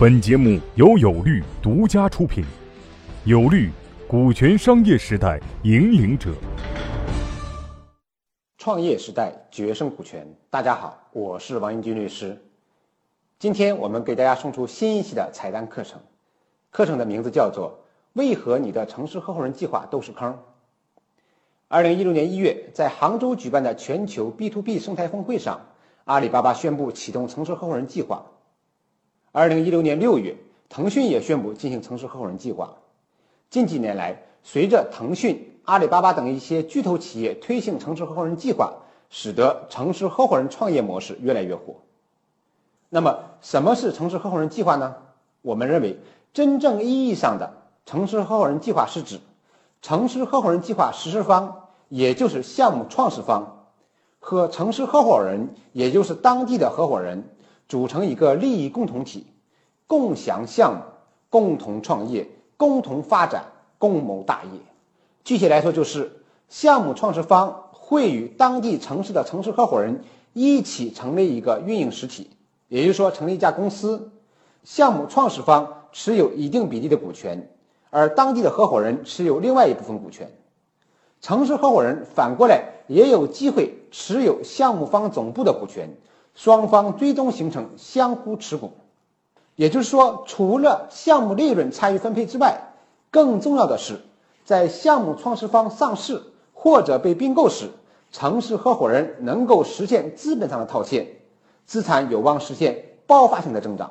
本节目由有律独家出品，有律，股权商业时代引领者。创业时代决胜股权，大家好，我是王英军律师。今天我们给大家送出新一期的彩蛋课程，课程的名字叫做《为何你的城市合伙人计划都是坑》。二零一六年一月，在杭州举办的全球 B to B 生态峰会上，阿里巴巴宣布启动城市合伙人计划。二零一六年六月，腾讯也宣布进行城市合伙人计划。近几年来，随着腾讯、阿里巴巴等一些巨头企业推行城市合伙人计划，使得城市合伙人创业模式越来越火。那么，什么是城市合伙人计划呢？我们认为，真正意义上的城市合伙人计划是指城市合伙人计划实施方，也就是项目创始方，和城市合伙人，也就是当地的合伙人。组成一个利益共同体，共享项目，共同创业，共同发展，共谋大业。具体来说，就是项目创始方会与当地城市的城市合伙人一起成立一个运营实体，也就是说，成立一家公司。项目创始方持有一定比例的股权，而当地的合伙人持有另外一部分股权。城市合伙人反过来也有机会持有项目方总部的股权。双方最终形成相互持股，也就是说，除了项目利润参与分配之外，更重要的是，在项目创始方上市或者被并购时，城市合伙人能够实现资本上的套现，资产有望实现爆发性的增长。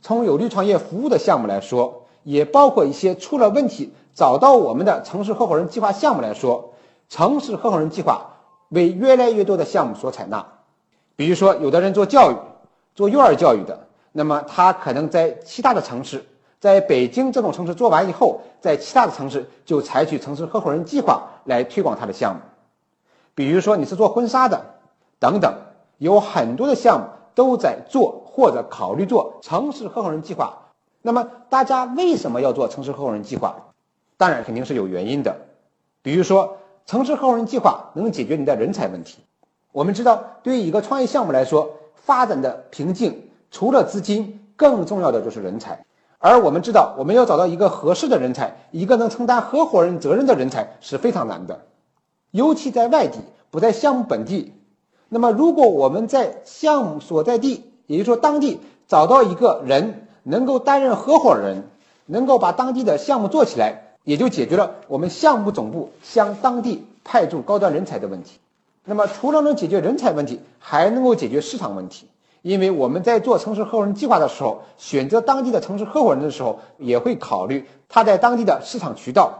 从有利创业服务的项目来说，也包括一些出了问题找到我们的城市合伙人计划项目来说，城市合伙人计划为越来越多的项目所采纳。比如说，有的人做教育，做幼儿教育的，那么他可能在其他的城市，在北京这种城市做完以后，在其他的城市就采取城市合伙人计划来推广他的项目。比如说，你是做婚纱的，等等，有很多的项目都在做或者考虑做城市合伙人计划。那么，大家为什么要做城市合伙人计划？当然肯定是有原因的。比如说，城市合伙人计划能解决你的人才问题。我们知道，对于一个创业项目来说，发展的瓶颈除了资金，更重要的就是人才。而我们知道，我们要找到一个合适的人才，一个能承担合伙人责任的人才是非常难的，尤其在外地，不在项目本地。那么，如果我们在项目所在地，也就是说当地找到一个人能够担任合伙人，能够把当地的项目做起来，也就解决了我们项目总部向当地派驻高端人才的问题。那么，除了能解决人才问题，还能够解决市场问题。因为我们在做城市合伙人计划的时候，选择当地的城市合伙人的时候，也会考虑他在当地的市场渠道。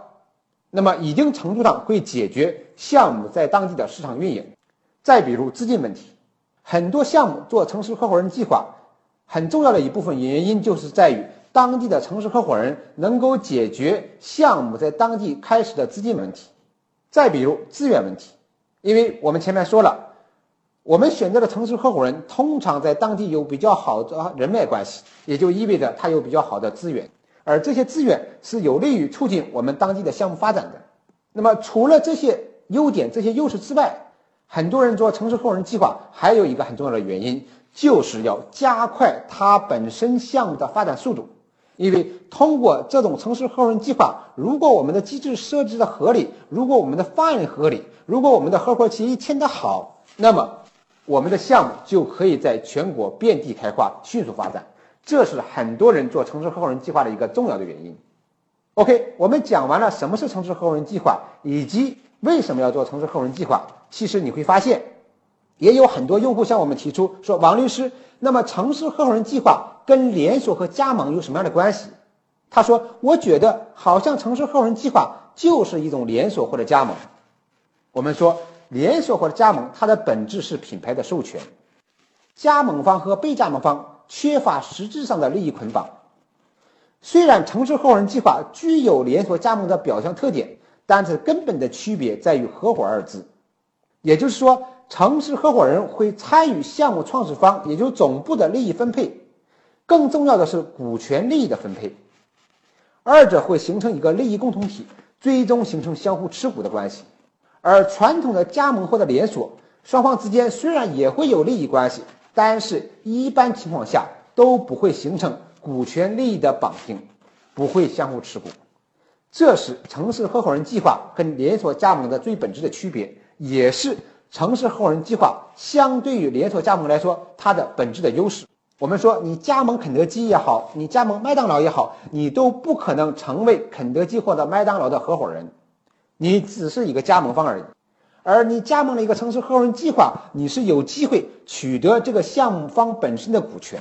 那么，一定程度上会解决项目在当地的市场运营。再比如资金问题，很多项目做城市合伙人计划，很重要的一部分原因就是在于当地的城市合伙人能够解决项目在当地开始的资金问题。再比如资源问题。因为我们前面说了，我们选择的城市合伙人通常在当地有比较好的人脉关系，也就意味着他有比较好的资源，而这些资源是有利于促进我们当地的项目发展的。那么，除了这些优点、这些优势之外，很多人做城市合伙人计划还有一个很重要的原因，就是要加快它本身项目的发展速度。因为通过这种城市合伙人计划，如果我们的机制设置的合理，如果我们的方案合理，如果我们的合伙协议签得好，那么我们的项目就可以在全国遍地开花，迅速发展。这是很多人做城市合伙人计划的一个重要的原因。OK，我们讲完了什么是城市合伙人计划，以及为什么要做城市合伙人计划。其实你会发现，也有很多用户向我们提出说：“王律师，那么城市合伙人计划。”跟连锁和加盟有什么样的关系？他说：“我觉得好像城市合伙人计划就是一种连锁或者加盟。”我们说，连锁或者加盟，它的本质是品牌的授权。加盟方和被加盟方缺乏实质上的利益捆绑。虽然城市合伙人计划具有连锁加盟的表象特点，但是根本的区别在于“合伙”二字。也就是说，城市合伙人会参与项目创始方，也就是总部的利益分配。更重要的是股权利益的分配，二者会形成一个利益共同体，最终形成相互持股的关系。而传统的加盟或者连锁，双方之间虽然也会有利益关系，但是一般情况下都不会形成股权利益的绑定，不会相互持股。这是城市合伙人计划跟连锁加盟的最本质的区别，也是城市合伙人计划相对于连锁加盟来说它的本质的优势。我们说，你加盟肯德基也好，你加盟麦当劳也好，你都不可能成为肯德基或者麦当劳的合伙人，你只是一个加盟方而已。而你加盟了一个城市合伙人计划，你是有机会取得这个项目方本身的股权。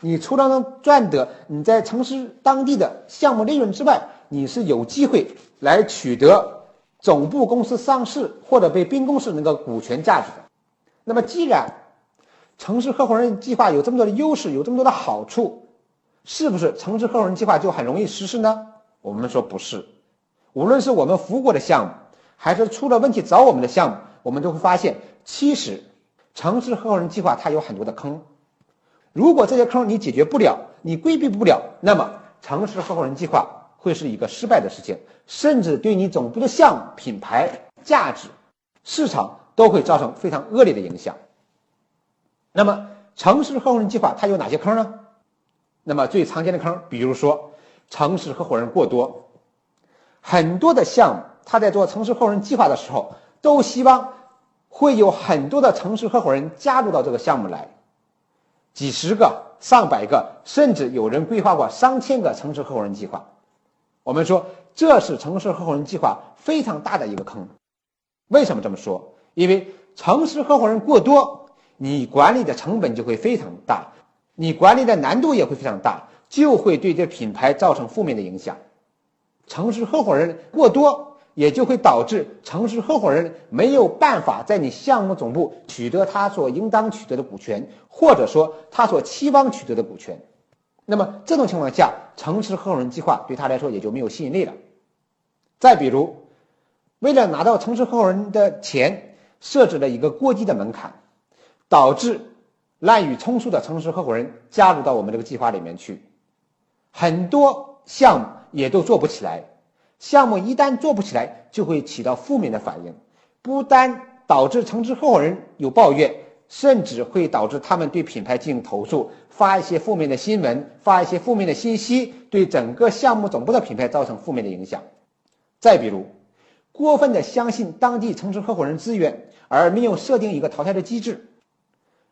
你除了能赚得你在城市当地的项目利润之外，你是有机会来取得总部公司上市或者被并购时那个股权价值的。那么，既然城市合伙人计划有这么多的优势，有这么多的好处，是不是城市合伙人计划就很容易实施呢？我们说不是。无论是我们服务过的项目，还是出了问题找我们的项目，我们都会发现，其实城市合伙人计划它有很多的坑。如果这些坑你解决不了，你规避不了，那么城市合伙人计划会是一个失败的事情，甚至对你总部的项目、品牌、价值、市场都会造成非常恶劣的影响。那么，城市合伙人计划它有哪些坑呢？那么最常见的坑，比如说城市合伙人过多。很多的项目，他在做城市合伙人计划的时候，都希望会有很多的城市合伙人加入到这个项目来，几十个、上百个，甚至有人规划过上千个城市合伙人计划。我们说，这是城市合伙人计划非常大的一个坑。为什么这么说？因为城市合伙人过多。你管理的成本就会非常大，你管理的难度也会非常大，就会对这品牌造成负面的影响。城市合伙人过多，也就会导致城市合伙人没有办法在你项目总部取得他所应当取得的股权，或者说他所期望取得的股权。那么这种情况下，城市合伙人计划对他来说也就没有吸引力了。再比如，为了拿到城市合伙人的钱，设置了一个过低的门槛。导致滥竽充数的城市合伙人加入到我们这个计划里面去，很多项目也都做不起来。项目一旦做不起来，就会起到负面的反应，不单导致城市合伙人有抱怨，甚至会导致他们对品牌进行投诉，发一些负面的新闻，发一些负面的信息，对整个项目总部的品牌造成负面的影响。再比如，过分的相信当地城市合伙人资源，而没有设定一个淘汰的机制。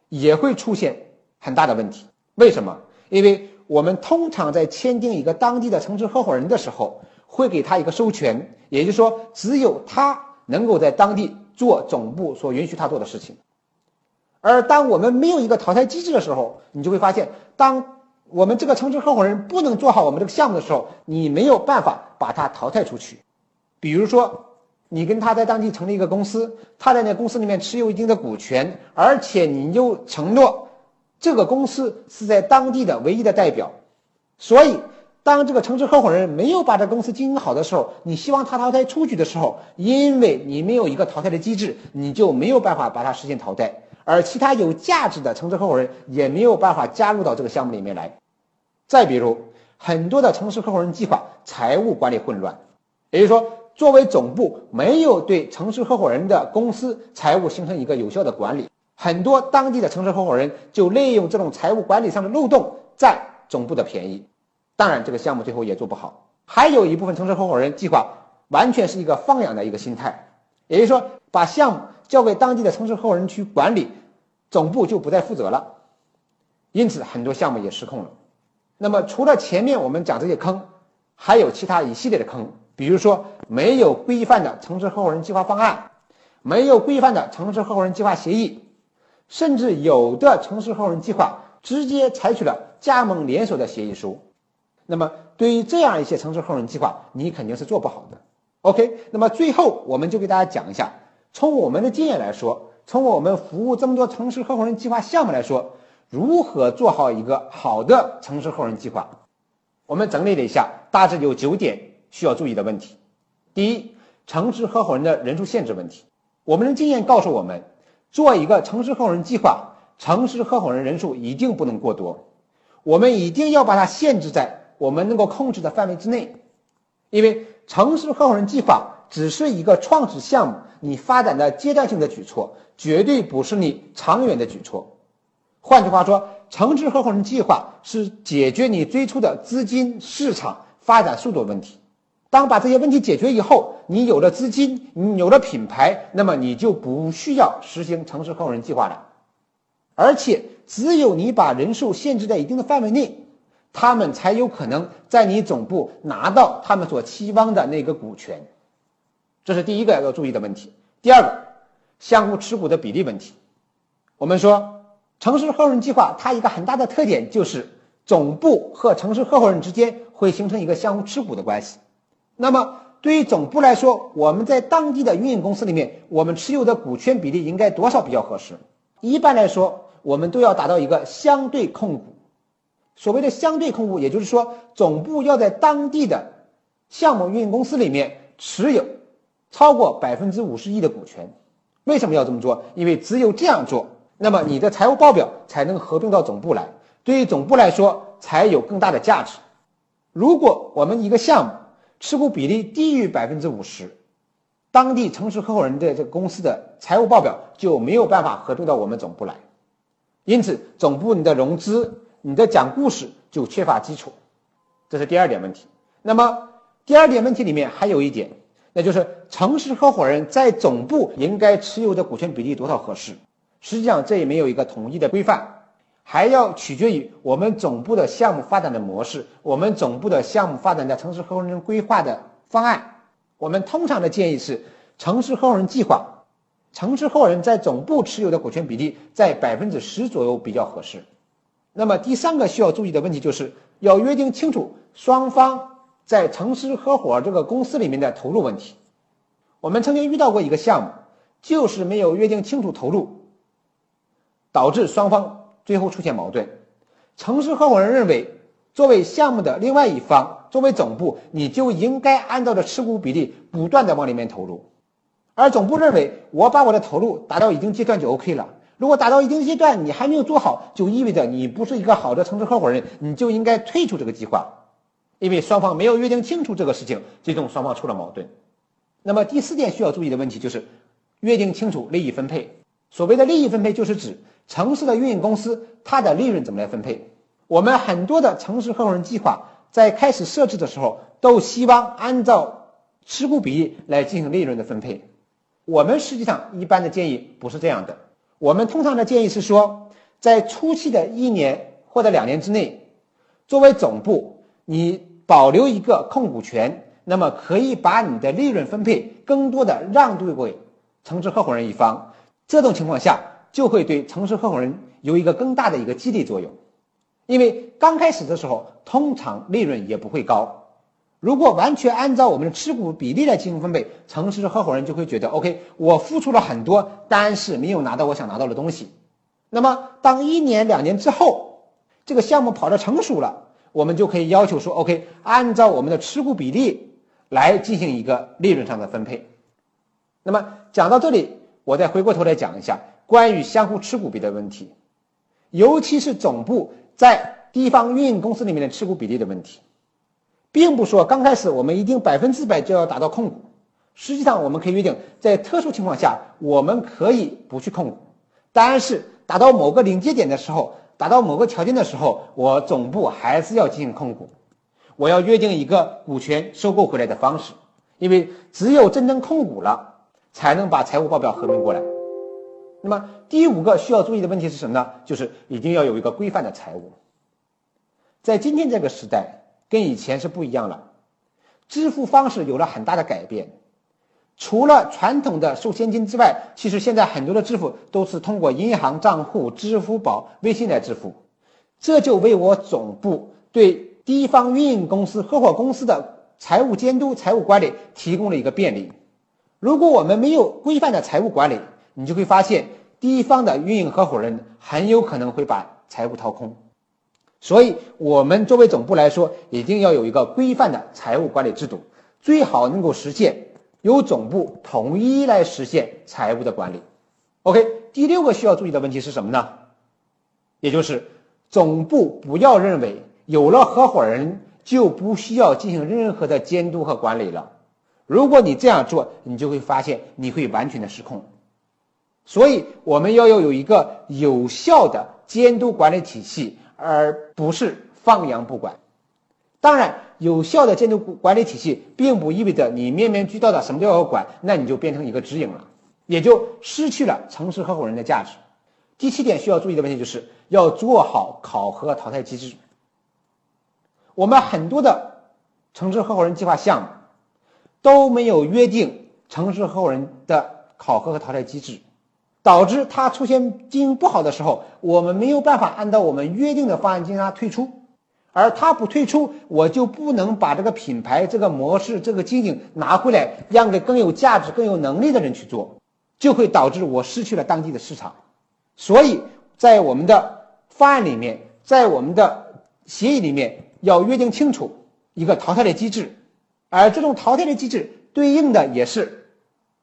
也会出现很大的问题。为什么？因为我们通常在签订一个当地的城市合伙人的时候，会给他一个授权，也就是说，只有他能够在当地做总部所允许他做的事情。而当我们没有一个淘汰机制的时候，你就会发现，当我们这个城市合伙人不能做好我们这个项目的时候，你没有办法把他淘汰出去。比如说。你跟他在当地成立一个公司，他在那公司里面持有一定的股权，而且你又承诺这个公司是在当地的唯一的代表，所以当这个城市合伙人没有把这公司经营好的时候，你希望他淘汰出去的时候，因为你没有一个淘汰的机制，你就没有办法把它实现淘汰，而其他有价值的城市合伙人也没有办法加入到这个项目里面来。再比如，很多的城市合伙人计划财务管理混乱，也就是说。作为总部，没有对城市合伙人的公司财务形成一个有效的管理，很多当地的城市合伙人就利用这种财务管理上的漏洞占总部的便宜，当然这个项目最后也做不好。还有一部分城市合伙人计划完全是一个放养的一个心态，也就是说把项目交给当地的城市合伙人去管理，总部就不再负责了，因此很多项目也失控了。那么除了前面我们讲这些坑，还有其他一系列的坑。比如说，没有规范的城市合伙人计划方案，没有规范的城市合伙人计划协议，甚至有的城市合伙人计划直接采取了加盟连锁的协议书。那么，对于这样一些城市合伙人计划，你肯定是做不好的。OK，那么最后我们就给大家讲一下，从我们的经验来说，从我们服务这么多城市合伙人计划项目来说，如何做好一个好的城市合伙人计划？我们整理了一下，大致有九点。需要注意的问题，第一，城市合伙人的人数限制问题。我们的经验告诉我们，做一个城市合伙人计划，城市合伙人人数一定不能过多，我们一定要把它限制在我们能够控制的范围之内。因为城市合伙人计划只是一个创始项目，你发展的阶段性的举措，绝对不是你长远的举措。换句话说，城市合伙人计划是解决你最初的资金市场发展速度问题。当把这些问题解决以后，你有了资金，你有了品牌，那么你就不需要实行城市合伙人计划了。而且，只有你把人数限制在一定的范围内，他们才有可能在你总部拿到他们所期望的那个股权。这是第一个要注意的问题。第二个，相互持股的比例问题。我们说，城市合伙人计划它一个很大的特点就是总部和城市合伙人之间会形成一个相互持股的关系。那么，对于总部来说，我们在当地的运营公司里面，我们持有的股权比例应该多少比较合适？一般来说，我们都要达到一个相对控股。所谓的相对控股，也就是说，总部要在当地的项目运营公司里面持有。超过百分之五十一的股权，为什么要这么做？因为只有这样做，那么你的财务报表才能合并到总部来，对于总部来说才有更大的价值。如果我们一个项目持股比例低于百分之五十，当地城市合伙人的这个公司的财务报表就没有办法合并到我们总部来，因此总部你的融资、你的讲故事就缺乏基础，这是第二点问题。那么第二点问题里面还有一点。那就是城市合伙人在总部应该持有的股权比例多少合适？实际上这也没有一个统一的规范，还要取决于我们总部的项目发展的模式，我们总部的项目发展的城市合伙人规划的方案。我们通常的建议是，城市合伙人计划，城市合伙人在总部持有的股权比例在百分之十左右比较合适。那么第三个需要注意的问题就是要约定清楚双方。在城市合伙这个公司里面的投入问题，我们曾经遇到过一个项目，就是没有约定清楚投入，导致双方最后出现矛盾。城市合伙人认为，作为项目的另外一方，作为总部，你就应该按照着持股比例不断的往里面投入，而总部认为，我把我的投入达到一定阶段就 OK 了。如果达到一定阶段你还没有做好，就意味着你不是一个好的城市合伙人，你就应该退出这个计划。因为双方没有约定清楚这个事情，最终双方出了矛盾。那么第四点需要注意的问题就是约定清楚利益分配。所谓的利益分配，就是指城市的运营公司它的利润怎么来分配。我们很多的城市合伙人计划在开始设置的时候，都希望按照持股比例来进行利润的分配。我们实际上一般的建议不是这样的。我们通常的建议是说，在初期的一年或者两年之内，作为总部，你。保留一个控股权，那么可以把你的利润分配更多的让渡给城市合伙人一方。这种情况下，就会对城市合伙人有一个更大的一个激励作用。因为刚开始的时候，通常利润也不会高。如果完全按照我们的持股比例来进行分配，城市合伙人就会觉得，OK，我付出了很多，但是没有拿到我想拿到的东西。那么，当一年两年之后，这个项目跑得成熟了。我们就可以要求说，OK，按照我们的持股比例来进行一个利润上的分配。那么讲到这里，我再回过头来讲一下关于相互持股比的问题，尤其是总部在地方运营公司里面的持股比例的问题，并不说刚开始我们一定百分之百就要达到控股。实际上，我们可以约定，在特殊情况下，我们可以不去控股，但是达到某个临界点的时候。达到某个条件的时候，我总部还是要进行控股，我要约定一个股权收购回来的方式，因为只有真正控股了，才能把财务报表合并过来。那么第五个需要注意的问题是什么呢？就是一定要有一个规范的财务。在今天这个时代，跟以前是不一样了，支付方式有了很大的改变。除了传统的收现金之外，其实现在很多的支付都是通过银行账户、支付宝、微信来支付，这就为我总部对地方运营公司、合伙公司的财务监督、财务管理提供了一个便利。如果我们没有规范的财务管理，你就会发现地方的运营合伙人很有可能会把财务掏空。所以，我们作为总部来说，一定要有一个规范的财务管理制度，最好能够实现。由总部统一来实现财务的管理。OK，第六个需要注意的问题是什么呢？也就是总部不要认为有了合伙人就不需要进行任何的监督和管理了。如果你这样做，你就会发现你会完全的失控。所以我们要要有一个有效的监督管理体系，而不是放养不管。当然，有效的监督管理体系并不意味着你面面俱到的什么都要管，那你就变成一个直营了，也就失去了城市合伙人的价值。第七点需要注意的问题就是要做好考核淘汰机制。我们很多的城市合伙人计划项目都没有约定城市合伙人的考核和淘汰机制。导致它出现经营不好的时候，我们没有办法按照我们约定的方案进行它退出，而他不退出，我就不能把这个品牌、这个模式、这个经营拿回来，让给更有价值、更有能力的人去做，就会导致我失去了当地的市场。所以在我们的方案里面，在我们的协议里面要约定清楚一个淘汰的机制，而这种淘汰的机制对应的也是，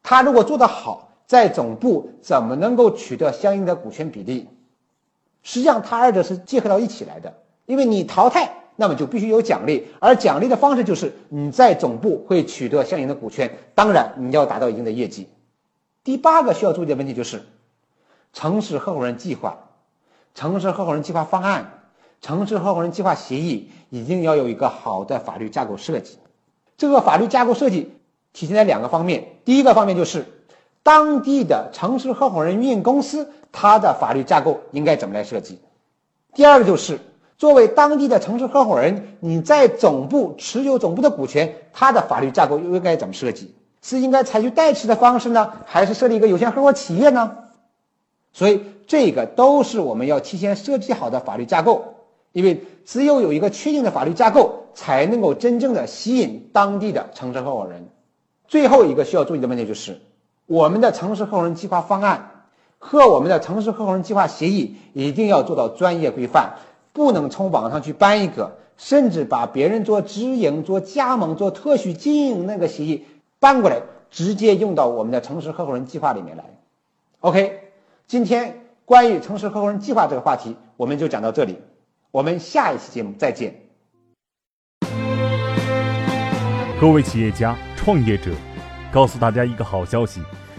他如果做得好。在总部怎么能够取得相应的股权比例？实际上，它二者是结合到一起来的。因为你淘汰，那么就必须有奖励，而奖励的方式就是你在总部会取得相应的股权。当然，你要达到一定的业绩。第八个需要注意的问题就是，城市合伙人计划、城市合伙人计划方案、城市合伙人计划协议一定要有一个好的法律架构设计。这个法律架构设计体现在两个方面，第一个方面就是。当地的城市合伙人运营公司，它的法律架构应该怎么来设计？第二个就是，作为当地的城市合伙人，你在总部持有总部的股权，它的法律架构又应该怎么设计？是应该采取代持的方式呢，还是设立一个有限合伙企业呢？所以，这个都是我们要提前设计好的法律架构，因为只有有一个确定的法律架构，才能够真正的吸引当地的城市合伙人。最后一个需要注意的问题就是。我们的城市合伙人计划方案和我们的城市合伙人计划协议一定要做到专业规范，不能从网上去搬一个，甚至把别人做直营、做加盟、做特许经营那个协议搬过来，直接用到我们的城市合伙人计划里面来。OK，今天关于城市合伙人计划这个话题，我们就讲到这里，我们下一期节目再见。各位企业家、创业者。告诉大家一个好消息，